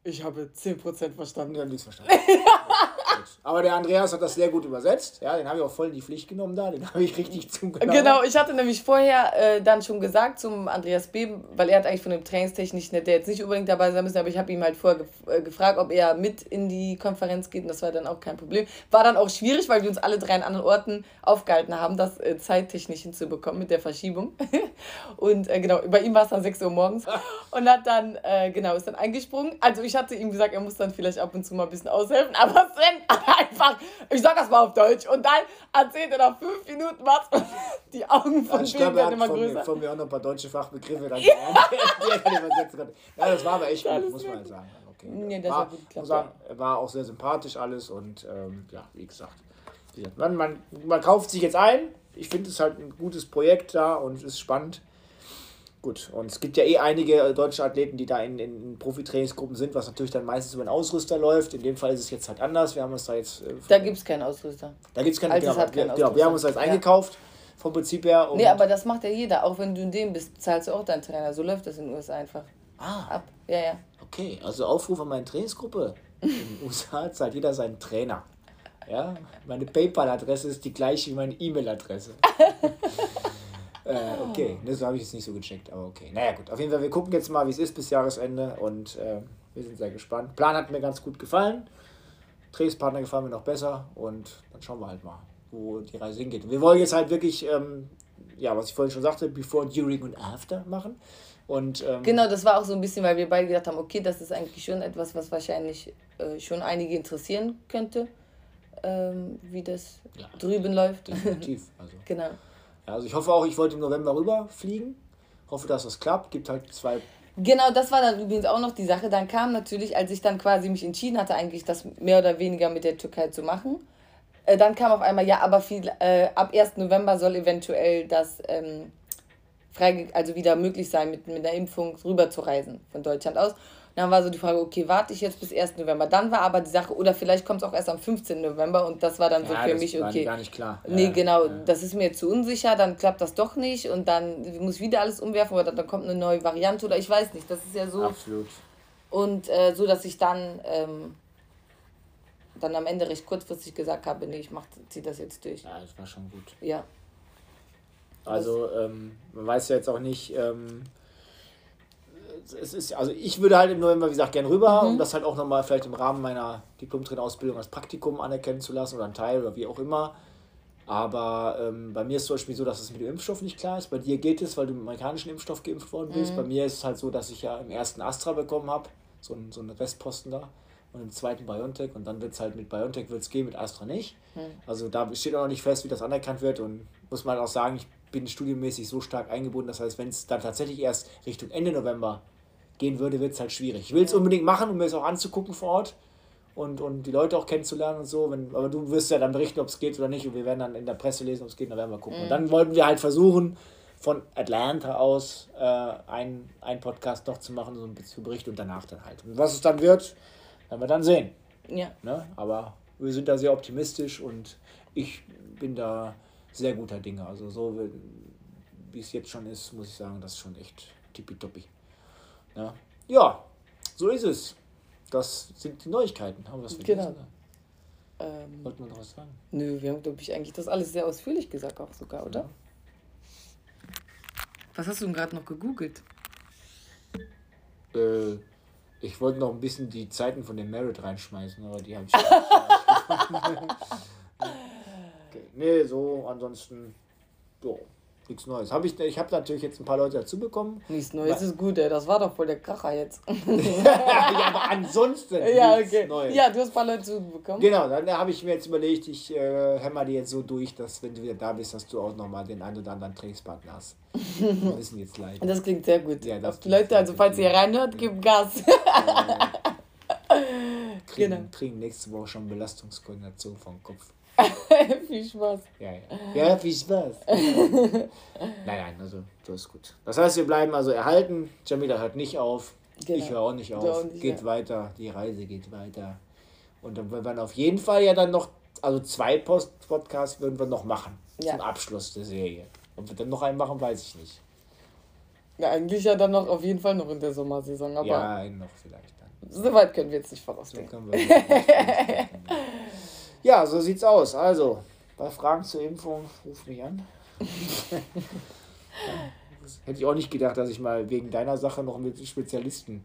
[SPEAKER 2] ich habe 10% verstanden. Ja, nichts verstanden.
[SPEAKER 1] Aber der Andreas hat das sehr gut übersetzt. Ja, den habe ich auch voll in die Pflicht genommen da. Den habe ich richtig
[SPEAKER 2] zugenommen. Genau, ich hatte nämlich vorher äh, dann schon gesagt zum Andreas B., weil er hat eigentlich von dem Trainingstechnisch, der jetzt nicht unbedingt dabei sein müssen, aber ich habe ihm halt vorher gef äh, gefragt, ob er mit in die Konferenz geht und das war dann auch kein Problem. War dann auch schwierig, weil wir uns alle drei an anderen Orten aufgehalten haben, das äh, zeittechnisch hinzubekommen mit der Verschiebung. und äh, genau, bei ihm war es dann 6 Uhr morgens und hat dann, äh, genau, ist dann eingesprungen. Also ich hatte ihm gesagt, er muss dann vielleicht ab und zu mal ein bisschen aushelfen, aber Sven einfach, ich sag das mal auf Deutsch, und dann erzählt er nach fünf Minuten was die Augen von
[SPEAKER 1] dem werden immer von größer. Mir, von mir auch noch ein paar deutsche Fachbegriffe dann ja. ja, das war aber echt gut, muss man halt sagen. Okay. Nee, das war, gut geklappt, sagen, war auch sehr sympathisch alles und ähm, ja, wie gesagt, man, man, man kauft sich jetzt ein. Ich finde es halt ein gutes Projekt da und es ist spannend. Gut, und es gibt ja eh einige deutsche Athleten, die da in, in Profitrainingsgruppen sind, was natürlich dann meistens über einen Ausrüster läuft. In dem Fall ist es jetzt halt anders. Wir haben uns da jetzt. Äh,
[SPEAKER 2] da gibt es keinen Ausrüster. Da gibt es keinen,
[SPEAKER 1] genau, hat keinen Ausrüster. Genau, wir haben uns da jetzt ja. eingekauft, vom Prinzip her.
[SPEAKER 2] nee, aber das macht ja jeder. Auch wenn du in dem bist, zahlst du auch deinen Trainer. So läuft das in den USA einfach. Ah. Ab. Ja, ja.
[SPEAKER 1] Okay, also Aufruf an meine Trainingsgruppe. In den USA zahlt jeder seinen Trainer. Ja, meine PayPal-Adresse ist die gleiche wie meine E-Mail-Adresse. Äh, okay, das habe ich jetzt nicht so gecheckt, aber okay. Naja, gut. Auf jeden Fall, wir gucken jetzt mal, wie es ist bis Jahresende und äh, wir sind sehr gespannt. Plan hat mir ganz gut gefallen. Trainingspartner gefallen mir noch besser und dann schauen wir halt mal, wo die Reise hingeht. wir wollen jetzt halt wirklich, ähm, ja, was ich vorhin schon sagte, before, during und after machen. Und, ähm,
[SPEAKER 2] genau, das war auch so ein bisschen, weil wir beide gedacht haben, okay, das ist eigentlich schon etwas, was wahrscheinlich äh, schon einige interessieren könnte, ähm, wie das ja, drüben läuft. Definitiv.
[SPEAKER 1] Also. genau. Ja, also ich hoffe auch, ich wollte im November rüberfliegen. Hoffe, dass das klappt. Gibt halt zwei.
[SPEAKER 2] Genau, das war dann übrigens auch noch die Sache. Dann kam natürlich, als ich dann quasi mich entschieden hatte, eigentlich das mehr oder weniger mit der Türkei zu machen, äh, dann kam auf einmal, ja, aber viel, äh, ab 1. November soll eventuell das ähm, frei, also wieder möglich sein, mit, mit einer Impfung rüber zu reisen von Deutschland aus dann war so die Frage, okay, warte ich jetzt bis 1. November. Dann war aber die Sache, oder vielleicht kommt es auch erst am 15. November und das war dann ja, so für mich, okay. gar nicht klar. Nee, ja, genau, ja. das ist mir zu unsicher, dann klappt das doch nicht und dann muss wieder alles umwerfen oder dann kommt eine neue Variante oder ich weiß nicht. Das ist ja so. Absolut. Und äh, so, dass ich dann, ähm, dann am Ende recht kurzfristig gesagt habe, nee, ich mach, zieh das jetzt durch.
[SPEAKER 1] Ja, das war schon gut. Ja. Also, ähm, man weiß ja jetzt auch nicht, ähm, es ist, also ich würde halt im November, wie gesagt, gerne rüber, mhm. um das halt auch nochmal vielleicht im Rahmen meiner Diplom-Trainerausbildung als Praktikum anerkennen zu lassen oder ein Teil oder wie auch immer. Aber ähm, bei mir ist zum Beispiel so, dass es mit dem Impfstoff nicht klar ist. Bei dir geht es, weil du mit dem amerikanischen Impfstoff geimpft worden bist. Mhm. Bei mir ist es halt so, dass ich ja im ersten Astra bekommen habe, so, ein, so einen Restposten da, und im zweiten BioNTech. Und dann wird es halt mit BioNTech wird's gehen, mit Astra nicht. Mhm. Also da steht auch noch nicht fest, wie das anerkannt wird. Und muss man auch sagen, ich bin studienmäßig so stark eingebunden. Das heißt, wenn es dann tatsächlich erst Richtung Ende November gehen würde, wird es halt schwierig. Ich will es unbedingt machen, um mir es auch anzugucken vor Ort und, und die Leute auch kennenzulernen und so. Wenn, aber du wirst ja dann berichten, ob es geht oder nicht. Und wir werden dann in der Presse lesen, ob es geht, dann werden wir gucken. Mhm. Und dann wollten wir halt versuchen, von Atlanta aus äh, einen, einen Podcast noch zu machen, so ein bisschen Bericht und danach dann halt. Und was es dann wird, werden wir dann sehen. Ja. Ne? Aber wir sind da sehr optimistisch und ich bin da sehr guter Dinge. Also so wie es jetzt schon ist, muss ich sagen, das ist schon echt tippitoppi. Ja, ja so ist es. Das sind die Neuigkeiten. Haben wir das vergessen? Genau.
[SPEAKER 2] Ähm, Wollten wir noch was sagen? Nö, wir haben, glaube ich, eigentlich das alles sehr ausführlich gesagt, auch sogar, oder? Ja. Was hast du denn gerade noch gegoogelt?
[SPEAKER 1] Äh, ich wollte noch ein bisschen die Zeiten von dem Merit reinschmeißen, aber die habe ich nicht. okay. Nee, so, ansonsten, so nichts Neues. Hab ich ich habe natürlich jetzt ein paar Leute dazu bekommen.
[SPEAKER 2] Nichts Neues ist gut, ey. Das war doch voll der Kracher jetzt. ja, aber ansonsten ja, okay. Neues. Ja, du hast ein paar Leute dazu bekommen.
[SPEAKER 1] Genau, dann habe ich mir jetzt überlegt, ich äh, hämmer dir jetzt so durch, dass wenn du wieder da bist, dass du auch nochmal den einen oder anderen Trainingspartner hast. Wir
[SPEAKER 2] wissen jetzt leider. Das klingt sehr gut. Ja, das Leute, also falls ihr reinhört, gebt Gas.
[SPEAKER 1] kriegen, genau. kriegen nächste Woche schon Belastungskoordination vom Kopf. viel Spaß. Ja, ja. Ja, viel Spaß. nein, nein, also das ist gut. Das heißt, wir bleiben also erhalten. Jamila hört nicht auf. Genau. Ich höre auch nicht auf. Auch nicht, geht ja. weiter. Die Reise geht weiter. Und dann werden wir auf jeden Fall ja dann noch, also zwei Post Podcasts würden wir noch machen. Ja. Zum Abschluss der Serie. Ob wir dann noch einen machen, weiß ich nicht.
[SPEAKER 2] Ja, eigentlich ja dann noch auf jeden Fall noch in der Sommersaison. Aber
[SPEAKER 1] ja, einen noch vielleicht
[SPEAKER 2] dann. So weit können wir jetzt nicht vorausdenken. So
[SPEAKER 1] Ja, so sieht's aus. Also, bei Fragen zur Impfung, ruf mich an. Hätte ich auch nicht gedacht, dass ich mal wegen deiner Sache noch mit Spezialisten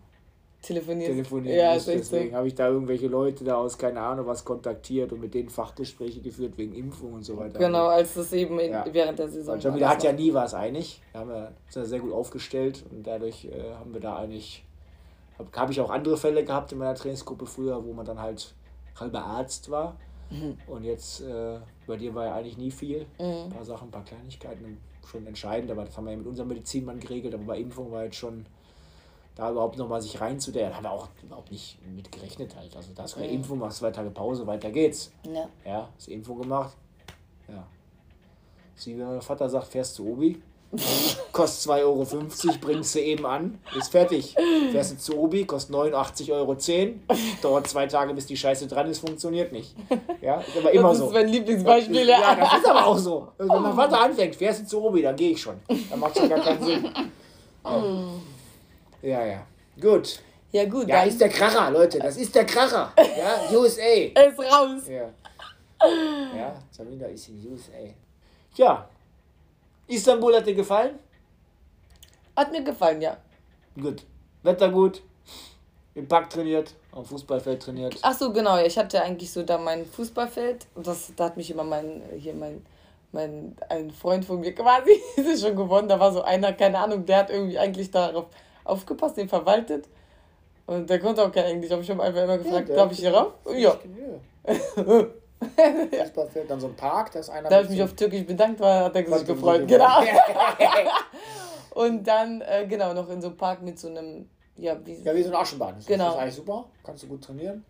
[SPEAKER 1] telefonieren, telefonieren ja, muss. Deswegen habe ich da irgendwelche Leute da aus, keine Ahnung, was kontaktiert und mit denen Fachgespräche geführt wegen Impfung und so weiter.
[SPEAKER 2] Genau, als das eben in, ja. während der Saison
[SPEAKER 1] war. Jamila hat ja nie was einig. Da haben wir uns sehr gut aufgestellt und dadurch äh, haben wir da eigentlich, habe hab ich auch andere Fälle gehabt in meiner Trainingsgruppe früher, wo man dann halt halber Arzt war Mhm. Und jetzt, äh, bei dir war ja eigentlich nie viel. Mhm. Ein paar Sachen, ein paar Kleinigkeiten, schon entscheidend, aber das haben wir ja mit unserem Medizinmann geregelt, aber bei Impfung war jetzt schon da überhaupt nochmal sich reinzudenken, haben wir auch überhaupt nicht mit gerechnet halt. Also da hast du eine mhm. Impfung, machst zwei Tage Pause, weiter geht's. Ja. Ja, hast Impfung gemacht. Ja. Sie, wenn mein Vater sagt, fährst du Obi, Kostet 2,50 Euro, bringst du eben an, ist fertig. Fährst du zu Obi, kostet 89,10 Euro. Dauert zwei Tage, bis die Scheiße dran ist, funktioniert nicht. Ja, ist aber immer so. Das ist mein Lieblingsbeispiel, ja. Ja, das ist aber auch so. Also, wenn mein Vater anfängt, fährst du zu Obi, dann gehe ich schon. Dann macht schon gar keinen Sinn. Ja, ja. Gut. Ja, gut. Ja, ist der Kracher, Leute. Das ist der Kracher. Ja, USA. Er ist raus. Ja. Ja, Samina ist in USA. Ja, Istanbul hat dir gefallen?
[SPEAKER 2] Hat mir gefallen, ja.
[SPEAKER 1] Gut. Wetter gut. Im Park trainiert, am Fußballfeld trainiert.
[SPEAKER 2] Ach so, genau. Ich hatte eigentlich so da mein Fußballfeld. Und das, da hat mich immer mein, hier mein, mein, ein Freund von mir quasi, ist schon gewonnen. Da war so einer, keine Ahnung, der hat irgendwie eigentlich darauf aufgepasst, den verwaltet. Und der konnte auch kein Englisch. Habe ich ihm einfach immer gefragt, ja, darf ich hier rauf? Ja.
[SPEAKER 1] Fußballfeld, dann so ein Park, da ist einer.
[SPEAKER 2] Da habe ich mich auf Türkisch bedankt, weil hat er sich gefreut. Genau. und dann, äh, genau, noch in so einem Park mit so einem, ja, wie,
[SPEAKER 1] ja, wie so ein Aschenbahn. Das genau. ist eigentlich super, kannst du gut trainieren.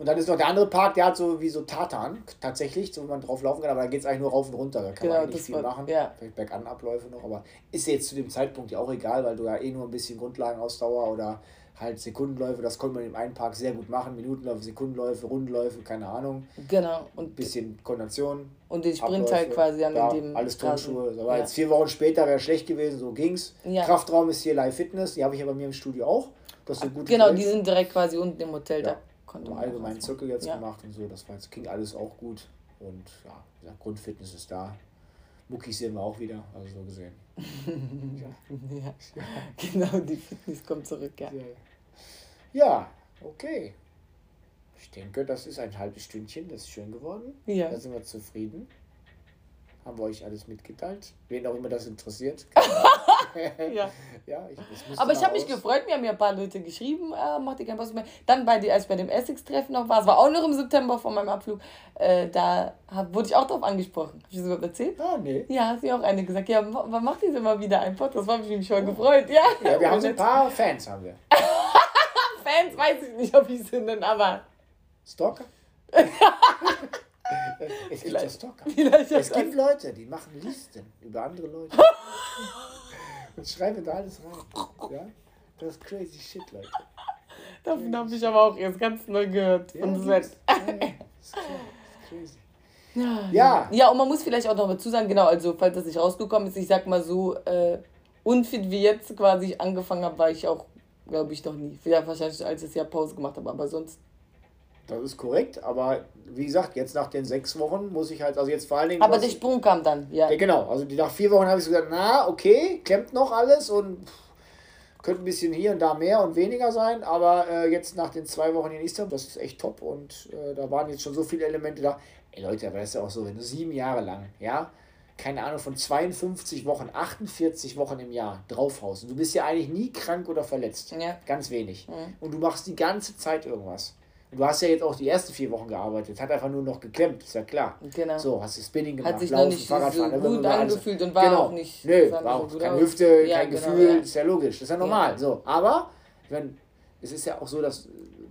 [SPEAKER 1] Und dann ist noch der andere Park, der hat so wie so Tatan, tatsächlich, so wie man drauf laufen kann, aber da geht es eigentlich nur rauf und runter. Da kann genau, man nicht viel war, machen. Ja. Vielleicht Berganabläufe noch, aber ist jetzt zu dem Zeitpunkt ja auch egal, weil du ja eh nur ein bisschen Grundlagenausdauer oder halt Sekundenläufe, das konnte man im einen Park sehr gut machen, Minutenläufe, Sekundenläufe, Rundenläufe, keine Ahnung. Genau. Und bisschen Koordination. Und den Sprint Abläufe, halt quasi an ja, dem. Alles Turnschuhe. Aber ja. jetzt vier Wochen später wäre schlecht gewesen, so ging's. Ja. Kraftraum ist hier Live Fitness, die habe ich ja bei mir im Studio auch.
[SPEAKER 2] Das ist gut genau, die sind direkt quasi unten im Hotel, ja. da
[SPEAKER 1] konnte man. allgemeinen Zirkel jetzt ja. gemacht und so, das war jetzt, ging alles auch gut. Und ja, Grundfitness ist da. Muckis sehen wir auch wieder, also so gesehen.
[SPEAKER 2] ja. ja. genau, die Fitness kommt zurück, ja.
[SPEAKER 1] Ja, okay. Ich denke, das ist ein halbes Stündchen, das ist schön geworden. Ja. Da sind wir zufrieden. Haben wir euch alles mitgeteilt. Wen auch immer das interessiert.
[SPEAKER 2] ja.
[SPEAKER 1] ja ich,
[SPEAKER 2] Aber ich habe mich gefreut, mir haben ja ein paar Leute geschrieben, äh, macht ihr keinen Post mehr. Dann, bei die, als ich bei dem Essex-Treffen noch war, es war auch noch im September vor meinem Abflug, äh, da hab, wurde ich auch drauf angesprochen. Hab ich das überhaupt erzählt?
[SPEAKER 1] Ah, nee.
[SPEAKER 2] Ja, hat mir auch eine gesagt, ja, wann macht ihr denn mal wieder einen Podcast? Das habe ich mich schon gefreut, ja.
[SPEAKER 1] Ja, wir haben so ein paar Fans, haben wir.
[SPEAKER 2] Fans weiß ich nicht, ob ich sie nenne, aber...
[SPEAKER 1] Stalker? es gibt ja Stalker. Es gibt Leute, die machen Listen über andere Leute. und schreiben da alles rein. Ja? Das ist crazy shit, Leute.
[SPEAKER 2] Davon habe ich aber auch erst ganz neu gehört.
[SPEAKER 1] Ja,
[SPEAKER 2] und
[SPEAKER 1] das ist crazy.
[SPEAKER 2] Ja, ja. Ja, und man muss vielleicht auch noch dazu sagen, genau, also falls das nicht rausgekommen ist, ich sag mal so, äh, unfit wie jetzt quasi angefangen habe, war ich auch, glaube ich, noch nie. Ja, wahrscheinlich als ich das Jahr Pause gemacht habe, aber sonst
[SPEAKER 1] das ist korrekt, aber wie gesagt, jetzt nach den sechs Wochen muss ich halt, also jetzt vor allen Dingen.
[SPEAKER 2] Aber der Sprung kam dann, ja.
[SPEAKER 1] ja genau, also die, nach vier Wochen habe ich so gesagt, na, okay, klemmt noch alles und pff, könnte ein bisschen hier und da mehr und weniger sein, aber äh, jetzt nach den zwei Wochen in Istanbul, das ist echt top und äh, da waren jetzt schon so viele Elemente da. Ey Leute, aber das ist ja auch so, wenn du sieben Jahre lang, ja, keine Ahnung, von 52 Wochen, 48 Wochen im Jahr draufhaust und du bist ja eigentlich nie krank oder verletzt. Ja. Ganz wenig. Mhm. Und du machst die ganze Zeit irgendwas. Du hast ja jetzt auch die ersten vier Wochen gearbeitet, hat einfach nur noch geklemmt, ist ja klar. Genau. So, hast du Spinning gemacht, hat sich Laufen, noch nicht Fahrradfahren. So gut angefühlt und war genau. auch nicht. Nö, war auch keine. Hüfte, ja, kein genau, Gefühl, ja. ist ja logisch, ist ja normal. So, aber, wenn, es ist ja auch so, dass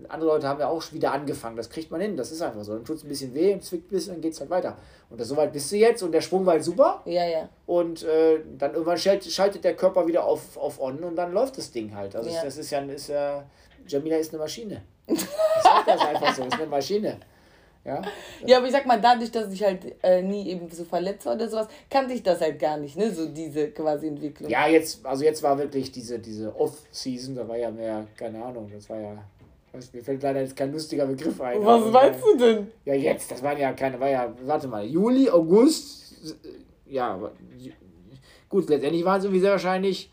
[SPEAKER 1] andere Leute haben ja auch wieder angefangen, das kriegt man hin, das ist einfach so. Dann tut es ein bisschen weh und zwickt ein bisschen, dann geht es halt weiter. Und das, soweit bist du jetzt und der Sprung war halt super.
[SPEAKER 2] Ja, ja.
[SPEAKER 1] Und äh, dann irgendwann schaltet, schaltet der Körper wieder auf, auf On und dann läuft das Ding halt. Also ja. das ist ja, ist ja, Jamila ist eine Maschine. Ich sag das einfach so, ist eine Maschine. Ja?
[SPEAKER 2] ja, aber ich sag mal, dadurch, dass ich halt äh, nie eben so verletzt war oder sowas, kannte ich das halt gar nicht, ne? So diese quasi Entwicklung.
[SPEAKER 1] Ja, jetzt, also jetzt war wirklich diese, diese Off-Season, da war ja mehr, keine Ahnung, das war ja. Weiß, mir fällt leider jetzt kein lustiger Begriff ein.
[SPEAKER 2] Was meinst du denn?
[SPEAKER 1] Ja, jetzt, das waren ja keine, war ja, warte mal, Juli, August, ja, gut, letztendlich waren es irgendwie sehr wahrscheinlich,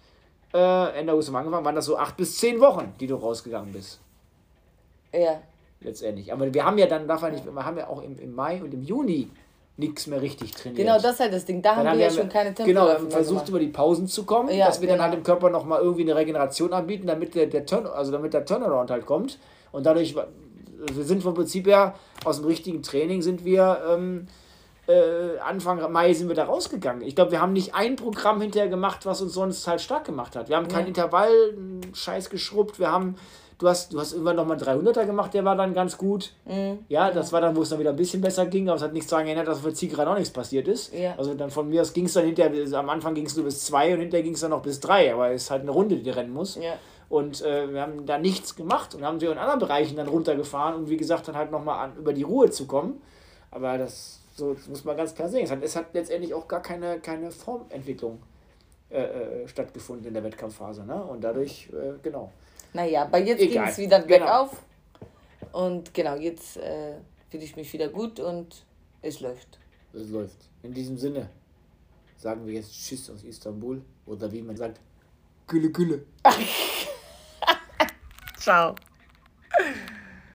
[SPEAKER 1] äh, Ende August haben angefangen, waren das so acht bis zehn Wochen, die du rausgegangen bist.
[SPEAKER 2] Ja.
[SPEAKER 1] Letztendlich. Aber wir haben ja dann, darf man nicht, wir haben ja auch im, im Mai und im Juni nichts mehr richtig trainiert.
[SPEAKER 2] Genau, das ist halt das Ding. Da haben wir ja schon keine
[SPEAKER 1] Tempo. Genau, wir haben versucht, über die Pausen zu kommen, ja, dass wir genau. dann halt dem Körper nochmal irgendwie eine Regeneration anbieten, damit der, der Turn, also damit der Turnaround halt kommt. Und dadurch, wir sind vom Prinzip her aus dem richtigen Training sind wir ähm, äh, Anfang Mai sind wir da rausgegangen. Ich glaube, wir haben nicht ein Programm hinterher gemacht, was uns sonst halt stark gemacht hat. Wir haben keinen ja. Intervall Scheiß geschrubbt, wir haben Du hast, du hast irgendwann nochmal einen 300er gemacht, der war dann ganz gut. Mhm. Ja, das war dann, wo es dann wieder ein bisschen besser ging, aber es hat nichts daran geändert, dass für Zielgerade auch nichts passiert ist. Ja. Also dann von mir aus ging es dann hinterher, am Anfang ging es nur bis zwei und hinterher ging es dann noch bis drei, aber es ist halt eine Runde, die du rennen muss. Ja. Und äh, wir haben da nichts gemacht und haben sie in anderen Bereichen dann runtergefahren und wie gesagt, dann halt nochmal über die Ruhe zu kommen. Aber das, so, das muss man ganz klar sehen. Es hat, es hat letztendlich auch gar keine, keine Formentwicklung äh, äh, stattgefunden in der Wettkampfphase. Ne? Und dadurch, äh, genau.
[SPEAKER 2] Naja, aber jetzt ging es wieder bergauf. Genau. Und genau, jetzt äh, fühle ich mich wieder gut und es läuft.
[SPEAKER 1] Es läuft. In diesem Sinne sagen wir jetzt Tschüss aus Istanbul oder wie man sagt, Gülle Gülle.
[SPEAKER 2] Ciao.